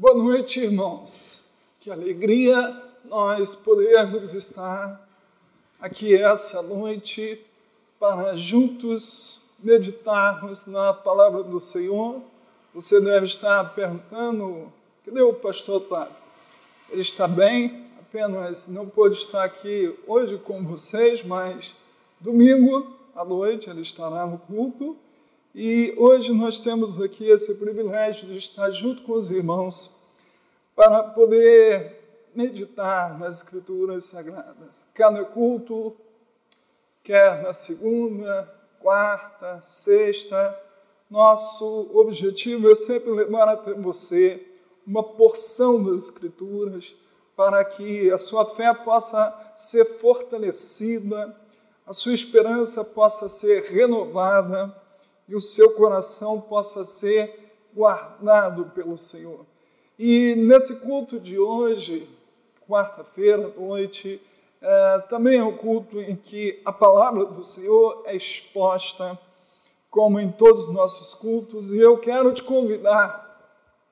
Boa noite, irmãos. Que alegria nós podermos estar aqui essa noite para juntos meditarmos na palavra do Senhor. Você deve estar perguntando: cadê o pastor Otávio? Ele está bem, apenas não pôde estar aqui hoje com vocês, mas domingo à noite ele estará no culto e hoje nós temos aqui esse privilégio de estar junto com os irmãos para poder meditar nas Escrituras Sagradas. No culto, quer na segunda, quarta, sexta, nosso objetivo é sempre levar até você uma porção das Escrituras para que a sua fé possa ser fortalecida, a sua esperança possa ser renovada e o seu coração possa ser guardado pelo Senhor. E nesse culto de hoje, quarta-feira à noite, é, também é um culto em que a palavra do Senhor é exposta, como em todos os nossos cultos, e eu quero te convidar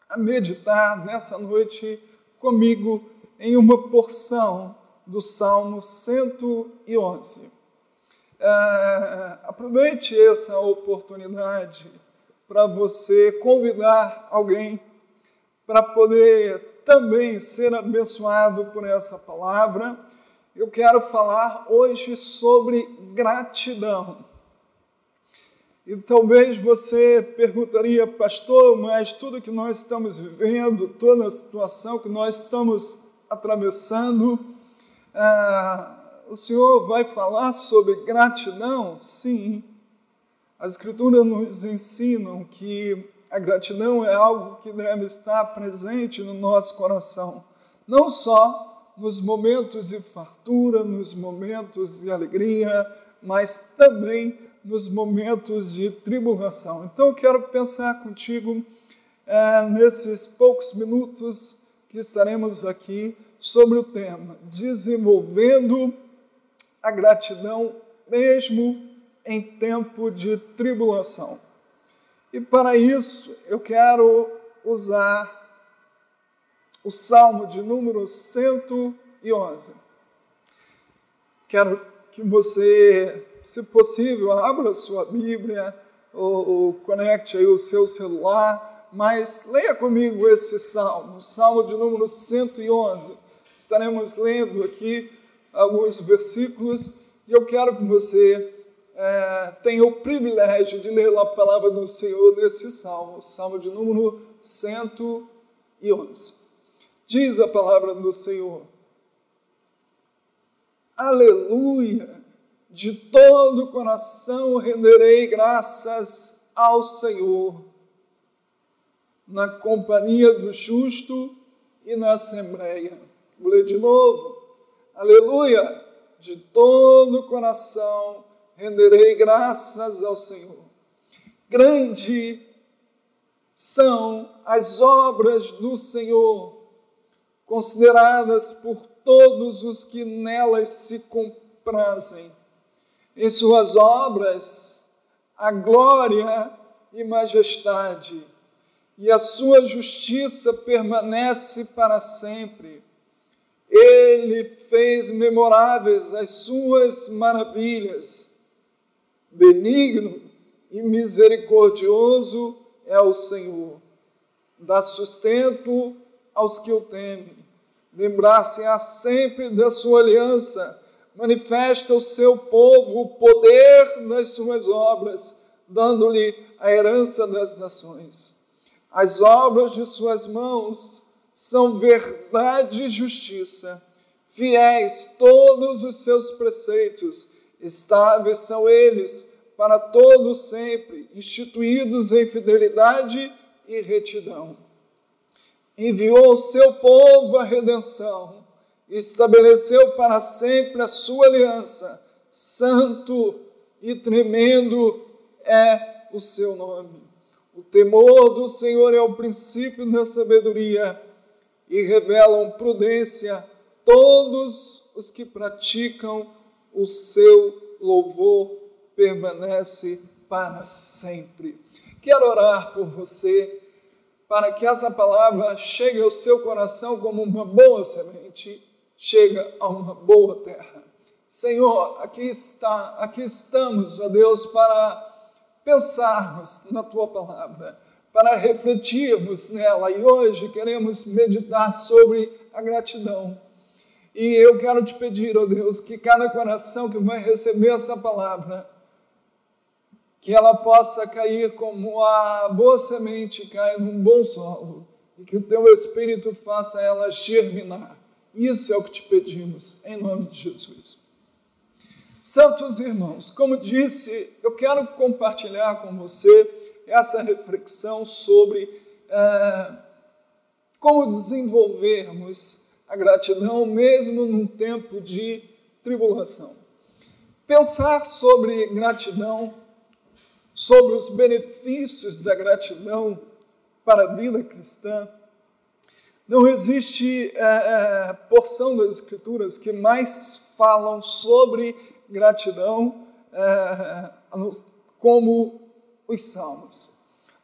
a meditar nessa noite comigo em uma porção do Salmo 111. É, aproveite essa oportunidade para você convidar alguém para poder também ser abençoado por essa palavra. Eu quero falar hoje sobre gratidão. E talvez você perguntaria, pastor, mas tudo que nós estamos vivendo, toda a situação que nós estamos atravessando, ah, o Senhor vai falar sobre gratidão? Sim. As Escrituras nos ensinam que a gratidão é algo que deve estar presente no nosso coração, não só nos momentos de fartura, nos momentos de alegria, mas também nos momentos de tribulação. Então, eu quero pensar contigo é, nesses poucos minutos que estaremos aqui sobre o tema desenvolvendo a gratidão mesmo em tempo de tribulação. E para isso eu quero usar o Salmo de número 111. Quero que você, se possível, abra sua Bíblia ou, ou conecte aí o seu celular, mas leia comigo esse salmo, o salmo de número 111. Estaremos lendo aqui alguns versículos e eu quero que você é, tenha o privilégio de ler a palavra do Senhor nesse salmo, salmo de número 111. Diz a palavra do Senhor: Aleluia! De todo o coração renderei graças ao Senhor, na companhia do justo e na assembleia. Vou ler de novo aleluia, de todo o coração renderei graças ao Senhor. Grande são as obras do Senhor, consideradas por todos os que nelas se comprazem. Em suas obras, a glória e majestade, e a sua justiça permanece para sempre. Ele fez memoráveis as suas maravilhas. Benigno e misericordioso é o Senhor. Dá sustento aos que o temem. Lembrar-se-á sempre da sua aliança. Manifesta ao seu povo o poder das suas obras, dando-lhe a herança das nações. As obras de suas mãos são verdade e justiça. Fiéis todos os seus preceitos, estáveis são eles para todo sempre, instituídos em fidelidade e retidão. Enviou o seu povo a redenção, estabeleceu para sempre a sua aliança, santo e tremendo é o seu nome. O temor do Senhor é o princípio da sabedoria e revelam prudência todos os que praticam o seu louvor permanece para sempre. Quero orar por você para que essa palavra chegue ao seu coração como uma boa semente, chega a uma boa terra. Senhor, aqui está, aqui estamos, ó Deus, para pensarmos na tua palavra, para refletirmos nela e hoje queremos meditar sobre a gratidão. E eu quero te pedir, ó Deus, que cada coração que vai receber essa palavra, que ela possa cair como a boa semente cai num bom solo e que o teu Espírito faça ela germinar. Isso é o que te pedimos, em nome de Jesus. Santos irmãos, como disse, eu quero compartilhar com você essa reflexão sobre é, como desenvolvermos a gratidão mesmo num tempo de tribulação. Pensar sobre gratidão, sobre os benefícios da gratidão para a vida cristã, não existe é, é, porção das Escrituras que mais falam sobre gratidão como os salmos.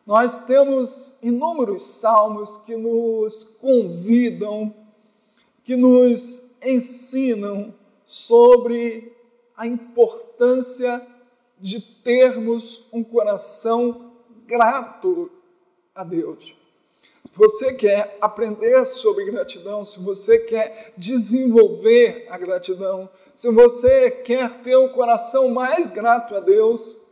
Nós temos inúmeros salmos que nos convidam, que nos ensinam sobre a importância de termos um coração grato a Deus. Se você quer aprender sobre gratidão, se você quer desenvolver a gratidão, se você quer ter um coração mais grato a Deus,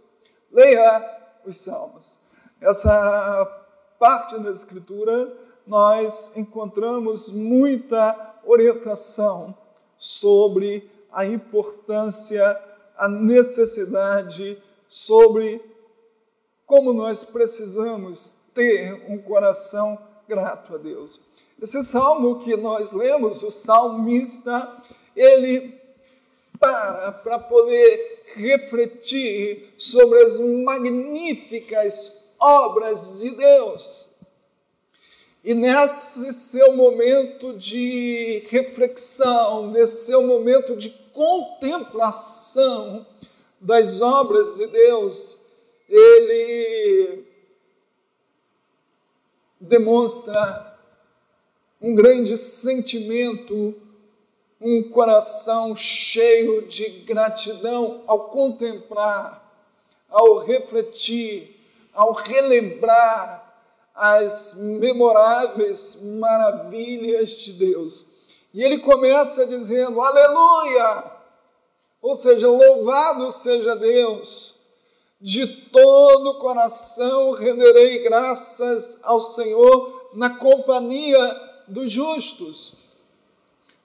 leia os Salmos. Essa parte da Escritura nós encontramos muita orientação sobre a importância, a necessidade, sobre como nós precisamos ter um coração grato a Deus. Esse salmo que nós lemos, o salmista, ele para para poder refletir sobre as magníficas obras de Deus. E nesse seu momento de reflexão, nesse seu momento de contemplação das obras de Deus, ele demonstra um grande sentimento um coração cheio de gratidão ao contemplar, ao refletir, ao relembrar as memoráveis maravilhas de Deus. E ele começa dizendo: Aleluia! Ou seja, louvado seja Deus. De todo o coração renderei graças ao Senhor na companhia dos justos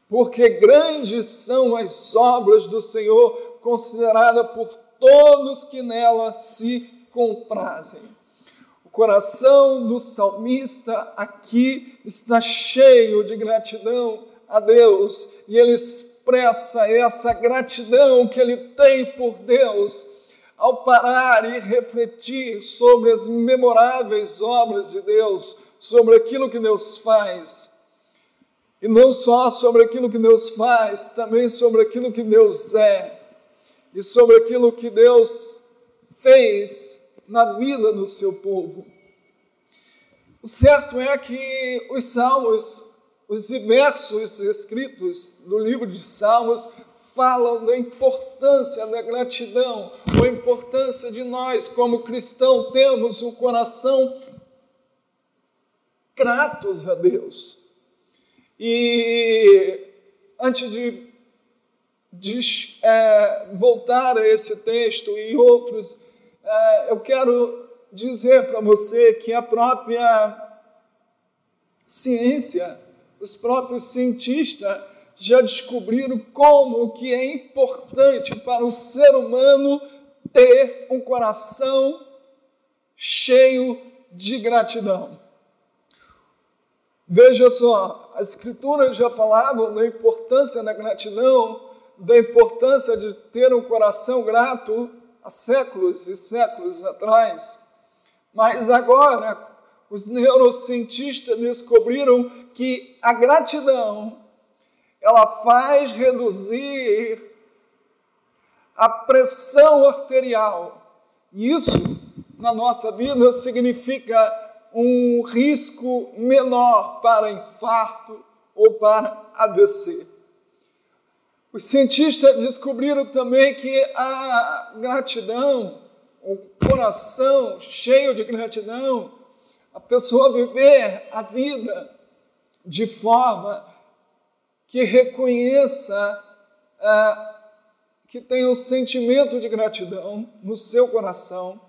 porque grandes são as obras do Senhor, considerada por todos que nela se comprazem. O coração do salmista aqui está cheio de gratidão a Deus e ele expressa essa gratidão que ele tem por Deus ao parar e refletir sobre as memoráveis obras de Deus, sobre aquilo que Deus faz e não só sobre aquilo que Deus faz, também sobre aquilo que Deus é. E sobre aquilo que Deus fez na vida do seu povo. O certo é que os salmos, os diversos escritos do livro de Salmos, falam da importância da gratidão, a importância de nós, como cristãos, termos um coração gratos a Deus. E antes de, de é, voltar a esse texto e outros, é, eu quero dizer para você que a própria ciência, os próprios cientistas já descobriram como que é importante para o ser humano ter um coração cheio de gratidão. Veja só, as Escrituras já falavam da importância da gratidão, da importância de ter um coração grato há séculos e séculos atrás. Mas agora, os neurocientistas descobriram que a gratidão ela faz reduzir a pressão arterial. Isso, na nossa vida, significa um risco menor para infarto ou para AVC. Os cientistas descobriram também que a gratidão, o coração cheio de gratidão, a pessoa viver a vida de forma que reconheça, ah, que tenha um sentimento de gratidão no seu coração.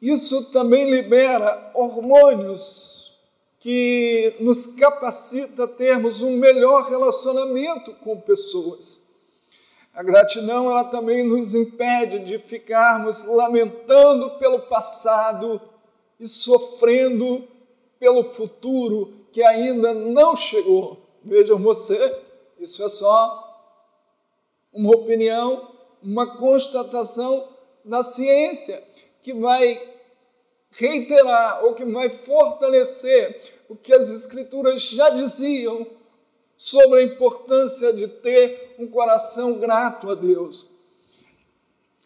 Isso também libera hormônios que nos capacita a termos um melhor relacionamento com pessoas. A gratidão ela também nos impede de ficarmos lamentando pelo passado e sofrendo pelo futuro que ainda não chegou. Vejam você, isso é só uma opinião, uma constatação da ciência que vai reiterar ou que vai fortalecer o que as Escrituras já diziam sobre a importância de ter um coração grato a Deus.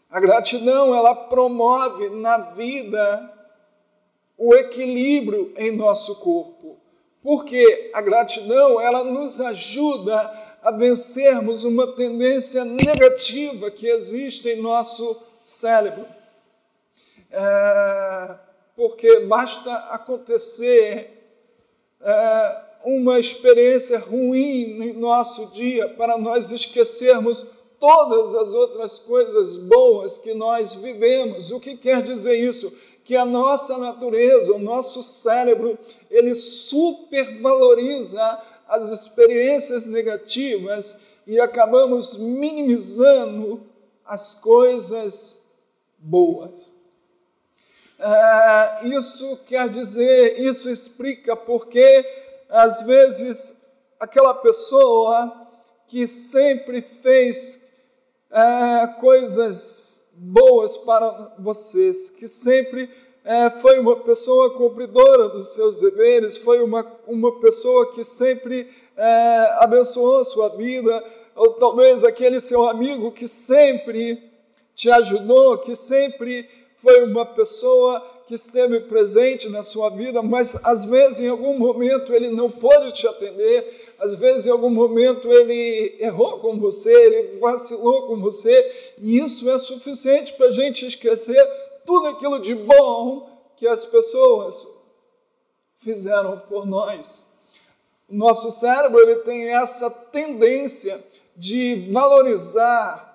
A gratidão, ela promove na vida o equilíbrio em nosso corpo. Porque a gratidão, ela nos ajuda a vencermos uma tendência negativa que existe em nosso cérebro. É, porque basta acontecer é, uma experiência ruim em nosso dia para nós esquecermos todas as outras coisas boas que nós vivemos. O que quer dizer isso? que a nossa natureza, o nosso cérebro, ele supervaloriza as experiências negativas e acabamos minimizando as coisas boas. É, isso quer dizer, isso explica porque, às vezes, aquela pessoa que sempre fez é, coisas boas para vocês, que sempre é, foi uma pessoa cumpridora dos seus deveres, foi uma, uma pessoa que sempre abençoou sua vida, ou talvez aquele seu amigo que sempre te ajudou, que sempre foi uma pessoa que esteve presente na sua vida, mas às vezes em algum momento ele não pôde te atender, às vezes em algum momento ele errou com você, ele vacilou com você, e isso é suficiente para a gente esquecer tudo aquilo de bom que as pessoas fizeram por nós. O nosso cérebro ele tem essa tendência de valorizar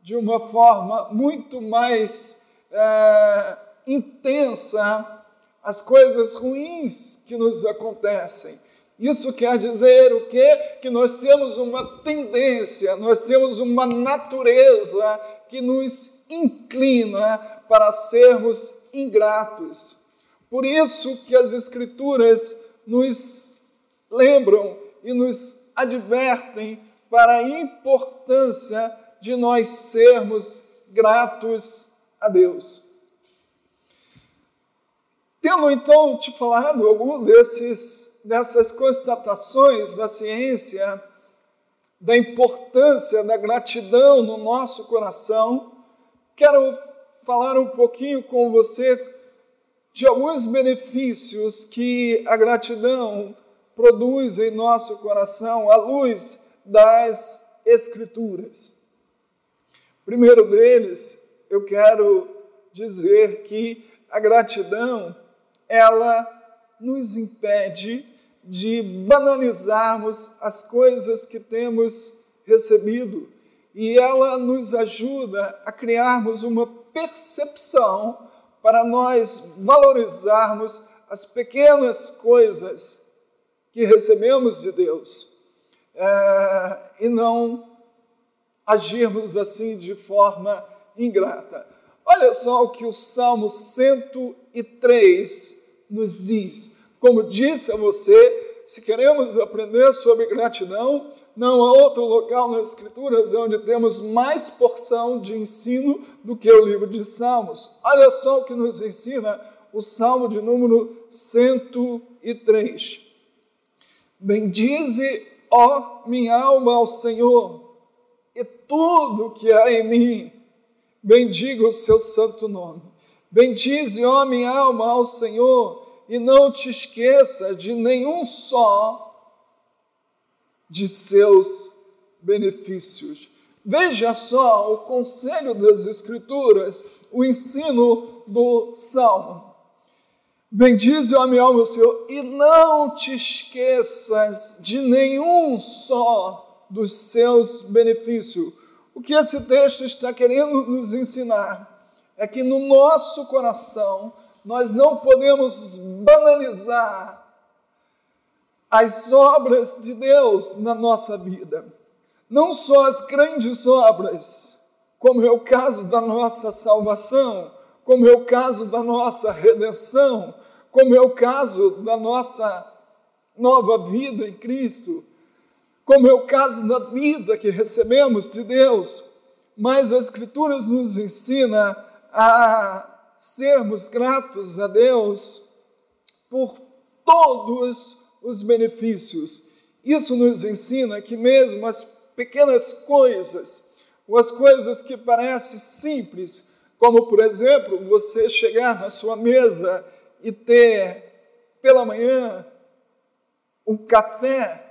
de uma forma muito mais é, intensa as coisas ruins que nos acontecem. Isso quer dizer o quê? Que nós temos uma tendência, nós temos uma natureza que nos inclina para sermos ingratos. Por isso que as Escrituras nos lembram e nos advertem para a importância de nós sermos gratos a Deus. Tendo então te falado algum desses dessas constatações da ciência, da importância da gratidão no nosso coração, quero falar um pouquinho com você de alguns benefícios que a gratidão produz em nosso coração à luz das Escrituras. Primeiro deles, eu quero dizer que a gratidão, ela nos impede de banalizarmos as coisas que temos recebido. E ela nos ajuda a criarmos uma percepção para nós valorizarmos as pequenas coisas que recebemos de Deus é, e não agirmos assim de forma ingrata. Olha só o que o Salmo 103 nos diz. Como disse a você, se queremos aprender sobre gratidão, não há outro local nas Escrituras onde temos mais porção de ensino do que o livro de Salmos. Olha só o que nos ensina o Salmo de número 103. Bendize, ó minha alma, ao Senhor, e tudo que há em mim, bendiga o seu santo nome. Bendize, ó minha alma, ao Senhor, e não te esqueça de nenhum só de seus benefícios. Veja só o conselho das Escrituras, o ensino do Salmo. Bendize, ó minha alma, o Senhor, e não te esqueças de nenhum só dos seus benefícios. O que esse texto está querendo nos ensinar é que no nosso coração nós não podemos banalizar as obras de Deus na nossa vida. Não só as grandes obras, como é o caso da nossa salvação, como é o caso da nossa redenção, como é o caso da nossa nova vida em Cristo, como é o caso da vida que recebemos de Deus, mas as Escrituras nos ensina a sermos gratos a Deus por todos os benefícios. Isso nos ensina que mesmo as pequenas coisas, ou as coisas que parecem simples, como por exemplo você chegar na sua mesa e ter pela manhã um café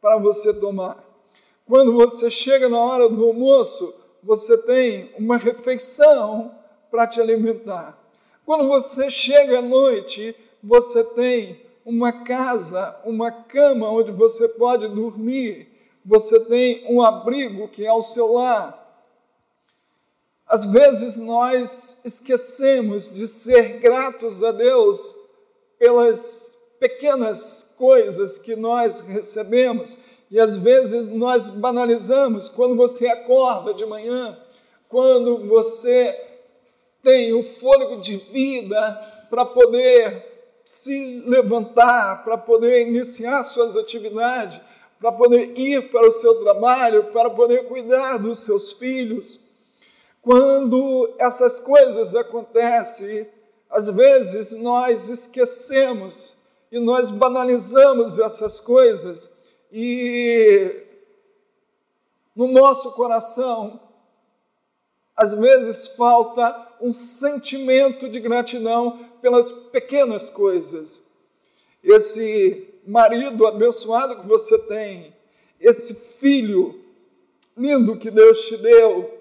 para você tomar. Quando você chega na hora do almoço, você tem uma refeição para te alimentar. Quando você chega à noite, você tem uma casa, uma cama onde você pode dormir, você tem um abrigo que é o seu lar. Às vezes nós esquecemos de ser gratos a Deus pelas pequenas coisas que nós recebemos e às vezes nós banalizamos quando você acorda de manhã, quando você tem o fôlego de vida para poder se levantar, para poder iniciar suas atividades, para poder ir para o seu trabalho, para poder cuidar dos seus filhos. Quando essas coisas acontecem, às vezes nós esquecemos e nós banalizamos essas coisas e no nosso coração às vezes falta um sentimento de gratidão pelas pequenas coisas. Esse marido abençoado que você tem, esse filho lindo que Deus te deu,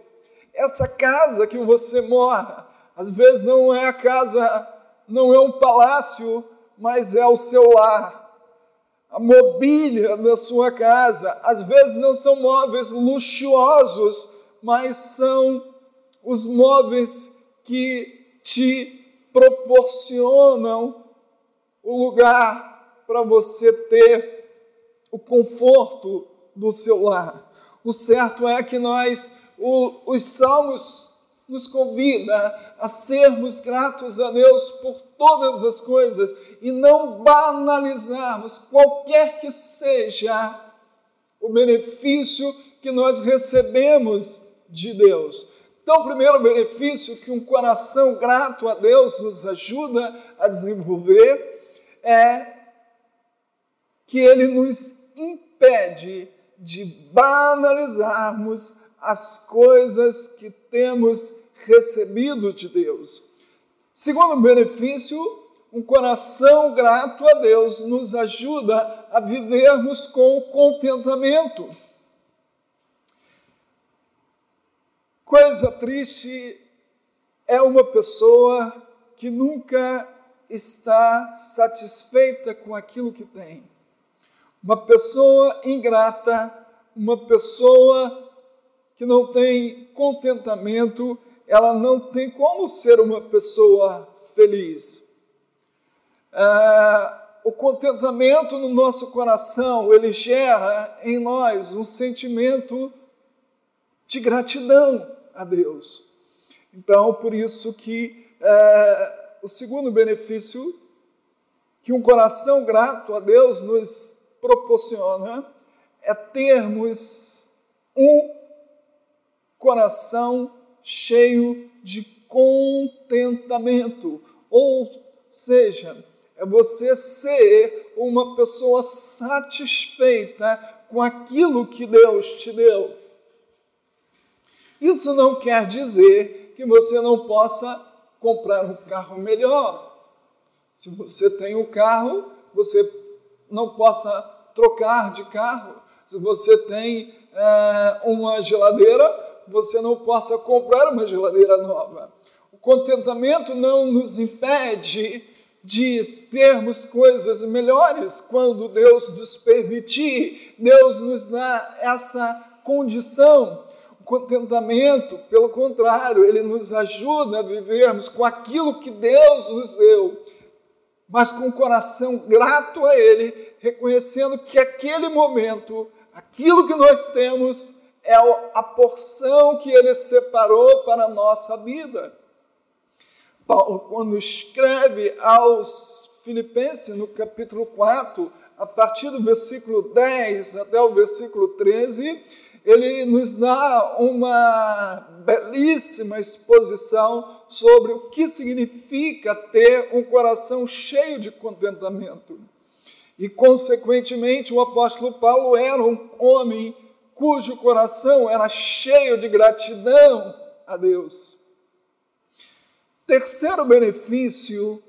essa casa que você mora, às vezes não é a casa, não é um palácio, mas é o seu lar. A mobília da sua casa, às vezes não são móveis luxuosos, mas são os móveis que te proporcionam o lugar para você ter o conforto do seu lar. O certo é que nós, o, os salmos nos convida a sermos gratos a Deus por todas as coisas e não banalizarmos qualquer que seja o benefício que nós recebemos de Deus. Então, o primeiro benefício que um coração grato a Deus nos ajuda a desenvolver é que ele nos impede de banalizarmos as coisas que temos recebido de Deus. Segundo benefício, um coração grato a Deus nos ajuda a vivermos com contentamento. Coisa triste é uma pessoa que nunca está satisfeita com aquilo que tem. Uma pessoa ingrata, uma pessoa que não tem contentamento, ela não tem como ser uma pessoa feliz. Ah, o contentamento no nosso coração, ele gera em nós um sentimento de gratidão a Deus. Então, por isso que é, o segundo benefício que um coração grato a Deus nos proporciona é termos um coração cheio de contentamento, ou seja, é você ser uma pessoa satisfeita com aquilo que Deus te deu. Isso não quer dizer que você não possa comprar um carro melhor. Se você tem um carro, você não possa trocar de carro. Se você tem é, uma geladeira, você não possa comprar uma geladeira nova. O contentamento não nos impede de termos coisas melhores quando Deus nos permitir, Deus nos dá essa condição. O contentamento, pelo contrário, ele nos ajuda a vivermos com aquilo que Deus nos deu, mas com o coração grato a Ele, reconhecendo que aquele momento, aquilo que nós temos, é a porção que Ele separou para a nossa vida. Paulo, quando escreve aos Filipenses, no capítulo 4, a partir do versículo 10 até o versículo 13, ele nos dá uma belíssima exposição sobre o que significa ter um coração cheio de contentamento. E, consequentemente, o apóstolo Paulo era um homem cujo coração era cheio de gratidão a Deus. Terceiro benefício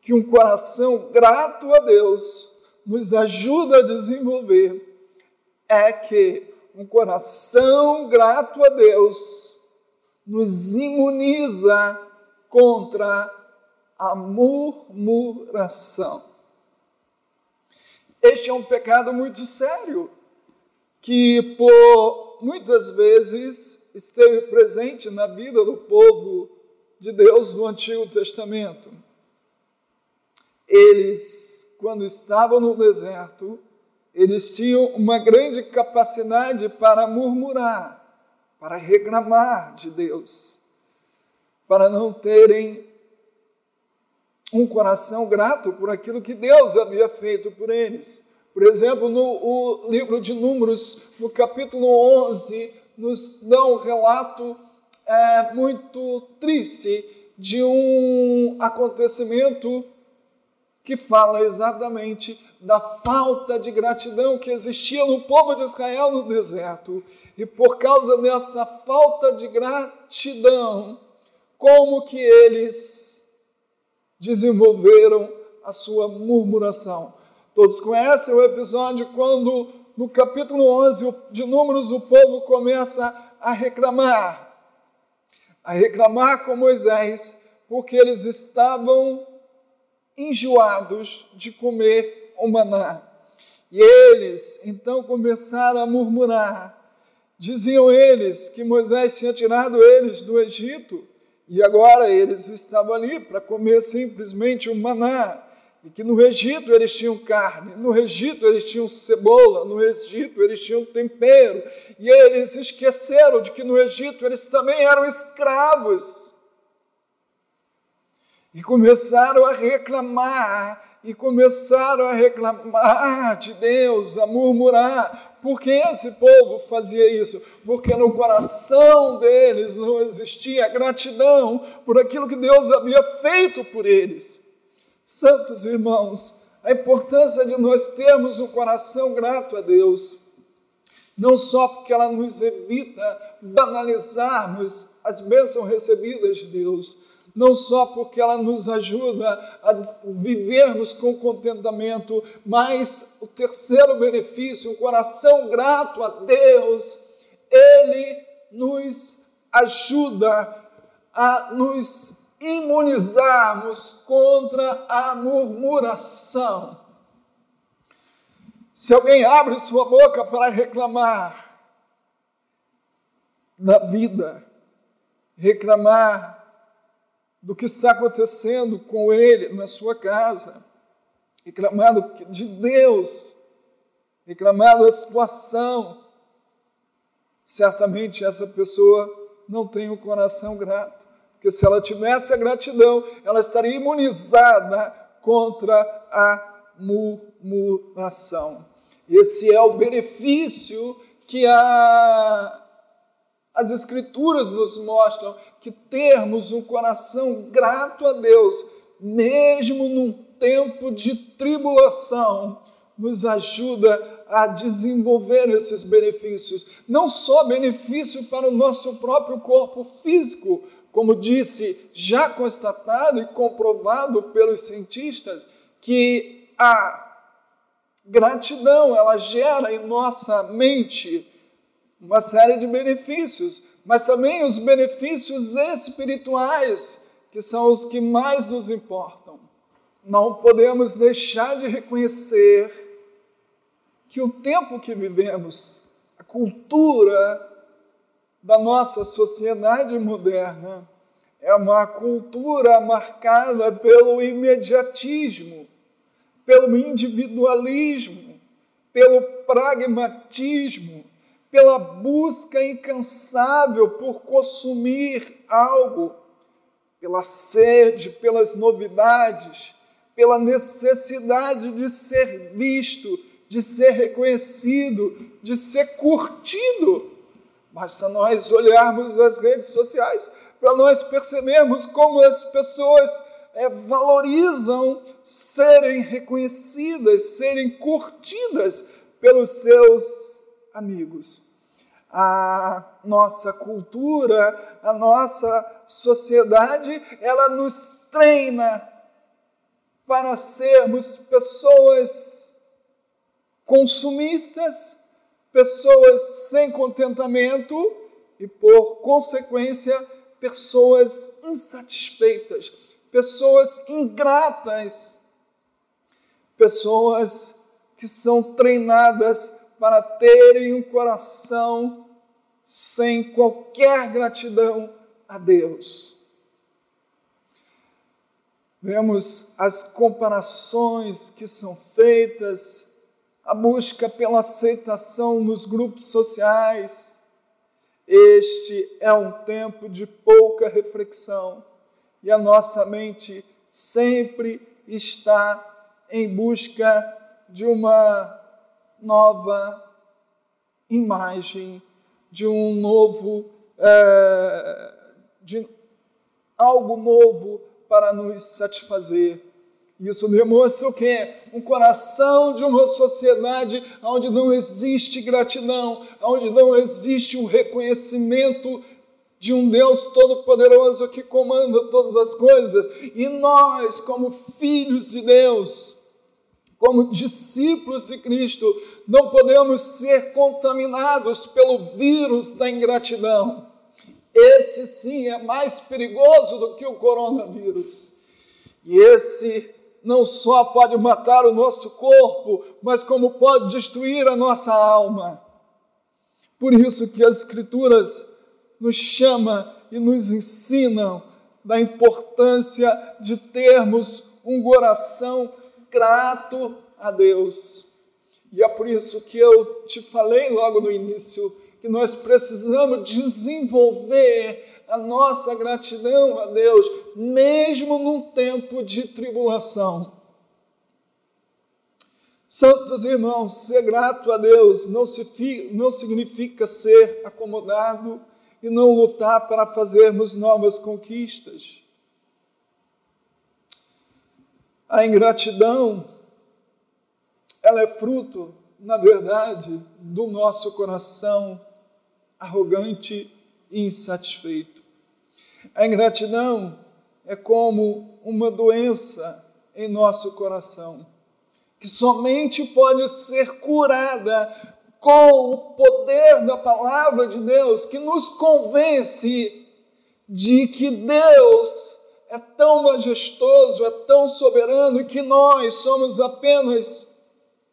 que um coração grato a Deus nos ajuda a desenvolver é que um coração grato a Deus nos imuniza contra a murmuração. Este é um pecado muito sério que por muitas vezes esteve presente na vida do povo de Deus no Antigo Testamento. Eles, quando estavam no deserto, eles tinham uma grande capacidade para murmurar, para reclamar de Deus, para não terem um coração grato por aquilo que Deus havia feito por eles. Por exemplo, no livro de Números, no capítulo 11, nos dá um relato é, muito triste de um acontecimento que fala exatamente da falta de gratidão que existia no povo de Israel no deserto. E por causa dessa falta de gratidão, como que eles desenvolveram a sua murmuração. Todos conhecem o episódio quando, no capítulo 11 de Números, o povo começa a reclamar. A reclamar com Moisés, porque eles estavam enjoados de comer o maná. E eles então começaram a murmurar. Diziam eles que Moisés tinha tirado eles do Egito e agora eles estavam ali para comer simplesmente o maná. E que no Egito eles tinham carne, no Egito eles tinham cebola, no Egito eles tinham tempero. E eles esqueceram de que no Egito eles também eram escravos. E começaram a reclamar e começaram a reclamar de Deus, a murmurar. Por que esse povo fazia isso? Porque no coração deles não existia gratidão por aquilo que Deus havia feito por eles. Santos irmãos, a importância de nós termos um coração grato a Deus, não só porque ela nos evita banalizarmos as bênçãos recebidas de Deus, não só porque ela nos ajuda a vivermos com contentamento, mas o terceiro benefício, um coração grato a Deus, ele nos ajuda a nos imunizarmos contra a murmuração. Se alguém abre sua boca para reclamar da vida, reclamar do que está acontecendo com ele na sua casa, reclamando de Deus, reclamando da situação, certamente essa pessoa não tem o um coração grato, porque se ela tivesse a gratidão, ela estaria imunizada contra a murmuração. Esse é o benefício que a as Escrituras nos mostram que termos um coração grato a Deus, mesmo num tempo de tribulação, nos ajuda a desenvolver esses benefícios. Não só benefício para o nosso próprio corpo físico, como disse, já constatado e comprovado pelos cientistas, que a gratidão ela gera em nossa mente uma série de benefícios, mas também os benefícios espirituais, que são os que mais nos importam. Não podemos deixar de reconhecer que o tempo que vivemos, a cultura da nossa sociedade moderna, é uma cultura marcada pelo imediatismo, pelo individualismo, pelo pragmatismo, pela busca incansável por consumir algo, pela sede, pelas novidades, pela necessidade de ser visto, de ser reconhecido, de ser curtido. Basta nós olharmos as redes sociais para nós percebermos como as pessoas é, valorizam serem reconhecidas, serem curtidas pelos seus amigos. A nossa cultura, a nossa sociedade, ela nos treina para sermos pessoas consumistas, pessoas sem contentamento e, por consequência, pessoas insatisfeitas, pessoas ingratas, pessoas que são treinadas para terem um coração sem qualquer gratidão a Deus. Vemos as comparações que são feitas, a busca pela aceitação nos grupos sociais. Este é um tempo de pouca reflexão e a nossa mente sempre está em busca de uma nova imagem, de um novo, é, de algo novo para nos satisfazer. Isso demonstra o quê? Um coração de uma sociedade onde não existe gratidão, onde não existe um reconhecimento de um Deus todo-poderoso que comanda todas as coisas. E nós, como filhos de Deus, como discípulos de Cristo, não podemos ser contaminados pelo vírus da ingratidão. Esse sim é mais perigoso do que o coronavírus. E esse não só pode matar o nosso corpo, mas como pode destruir a nossa alma. Por isso que as Escrituras nos chama e nos ensinam da importância de termos um coração grato a Deus. E é por isso que eu te falei logo no início que nós precisamos desenvolver a nossa gratidão a Deus, mesmo num tempo de tribulação. Santos irmãos, ser grato a Deus não, se, não significa ser acomodado, e não lutar para fazermos novas conquistas. A ingratidão, ela é fruto, na verdade, do nosso coração arrogante e insatisfeito. A ingratidão é como uma doença em nosso coração, que somente pode ser curada com o poder da palavra de Deus que nos convence de que Deus é tão majestoso, é tão soberano que nós somos apenas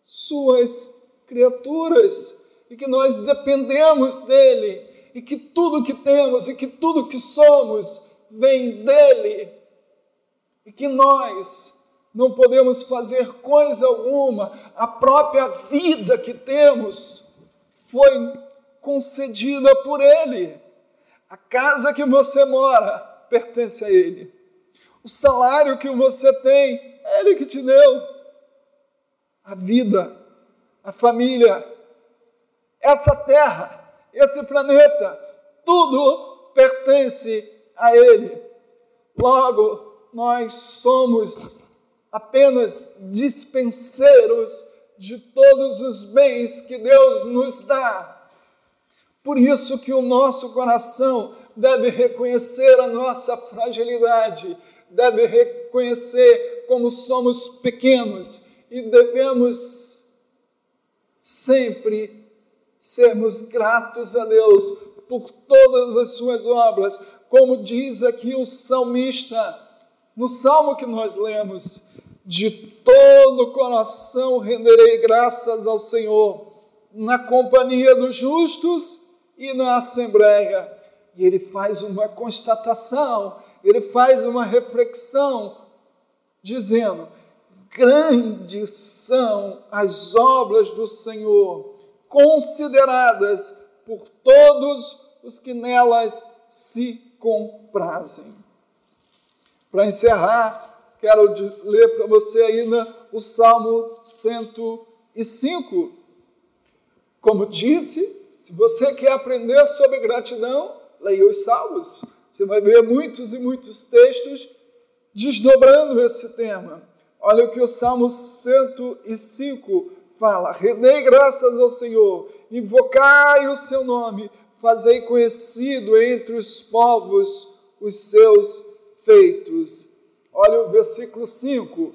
suas criaturas e que nós dependemos dele e que tudo que temos e que tudo que somos vem dele e que nós não podemos fazer coisa alguma, a própria vida que temos foi concedida por Ele. A casa que você mora pertence a Ele. O salário que você tem, é Ele que te deu. A vida, a família, essa terra, esse planeta, tudo pertence a Ele. Logo, nós somos apenas dispenseiros de todos os bens que Deus nos dá. Por isso que o nosso coração deve reconhecer a nossa fragilidade, deve reconhecer como somos pequenos e devemos sempre sermos gratos a Deus por todas as suas obras, como diz aqui o salmista, no salmo que nós lemos, de todo o coração renderei graças ao Senhor, na companhia dos justos e na assembleia. E ele faz uma constatação, ele faz uma reflexão, dizendo: Grandes são as obras do Senhor, consideradas por todos os que nelas se comprazem. Para encerrar, quero ler para você ainda o Salmo 105. Como disse, se você quer aprender sobre gratidão, leia os Salmos. Você vai ver muitos e muitos textos desdobrando esse tema. Olha o que o Salmo 105 fala: Rendei graças ao Senhor, invocai o seu nome, fazei conhecido entre os povos os seus feitos. Olha o versículo 5.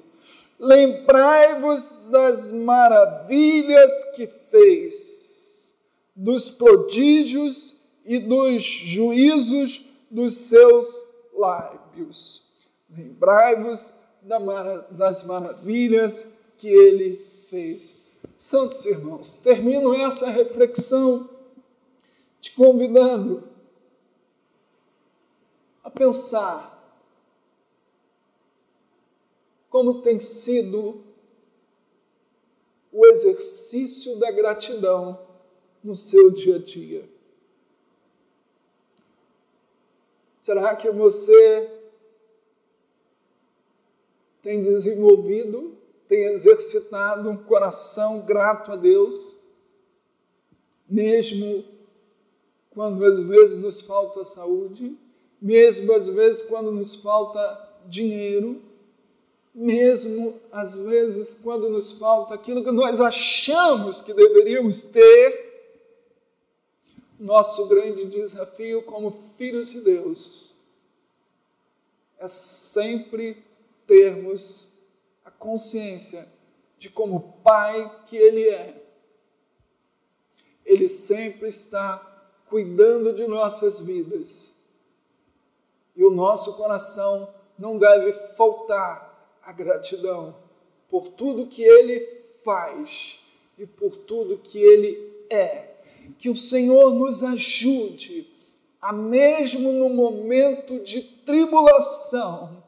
Lembrai-vos das maravilhas que fez, dos prodígios e dos juízos dos seus lábios. Lembrai-vos das maravilhas que ele fez. Santos irmãos, termino essa reflexão te convidando a pensar como tem sido o exercício da gratidão no seu dia a dia. Será que você tem desenvolvido, tem exercitado um coração grato a Deus, mesmo quando às vezes nos falta saúde, mesmo às vezes quando nos falta dinheiro, mesmo às vezes quando nos falta aquilo que nós achamos que deveríamos ter, nosso grande desafio como filhos de Deus é sempre termos consciência de como Pai que Ele é. Ele sempre está cuidando de nossas vidas. E o nosso coração não deve faltar a gratidão por tudo que Ele faz e por tudo que Ele é. Que o Senhor nos ajude a, mesmo no momento de tribulação,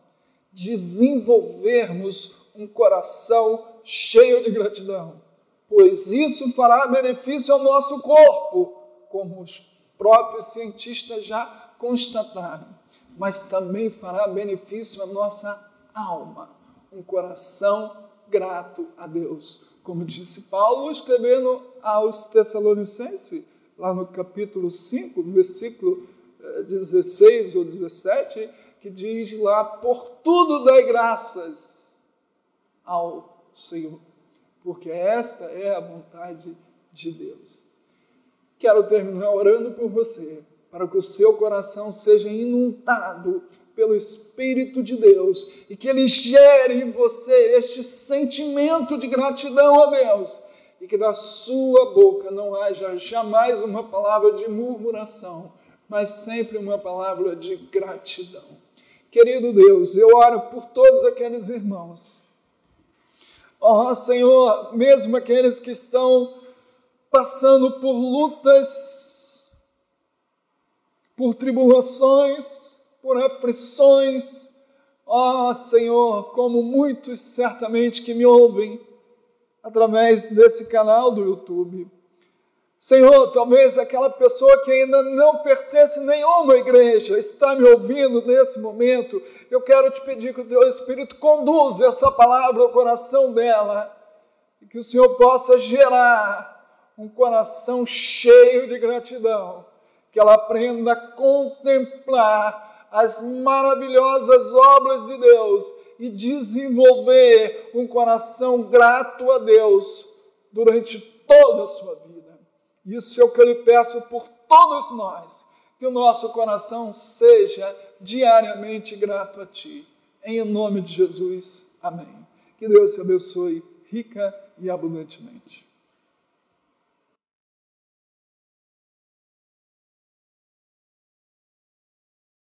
desenvolvermos um coração cheio de gratidão, pois isso fará benefício ao nosso corpo, como os próprios cientistas já constataram, mas também fará benefício à nossa alma, um coração grato a Deus. Como disse Paulo escrevendo aos Tessalonicenses, lá no capítulo 5, no versículo 16 eh, ou 17, que diz lá: Por tudo dai graças ao Senhor, porque esta é a vontade de Deus. Quero terminar orando por você, para que o seu coração seja inundado pelo Espírito de Deus e que ele gere em você este sentimento de gratidão a Deus e que na sua boca não haja jamais uma palavra de murmuração, mas sempre uma palavra de gratidão. Querido Deus, eu oro por todos aqueles irmãos. Ó oh, Senhor, mesmo aqueles que estão passando por lutas, por tribulações, por aflições, ó oh, Senhor, como muitos certamente que me ouvem através desse canal do YouTube. Senhor, talvez aquela pessoa que ainda não pertence a nenhuma igreja está me ouvindo nesse momento. Eu quero te pedir que o teu Espírito conduza essa palavra ao coração dela e que o Senhor possa gerar um coração cheio de gratidão, que ela aprenda a contemplar as maravilhosas obras de Deus e desenvolver um coração grato a Deus durante toda a sua vida. Isso é o que eu lhe peço por todos nós, que o nosso coração seja diariamente grato a Ti. Em nome de Jesus, amém. Que Deus te abençoe rica e abundantemente.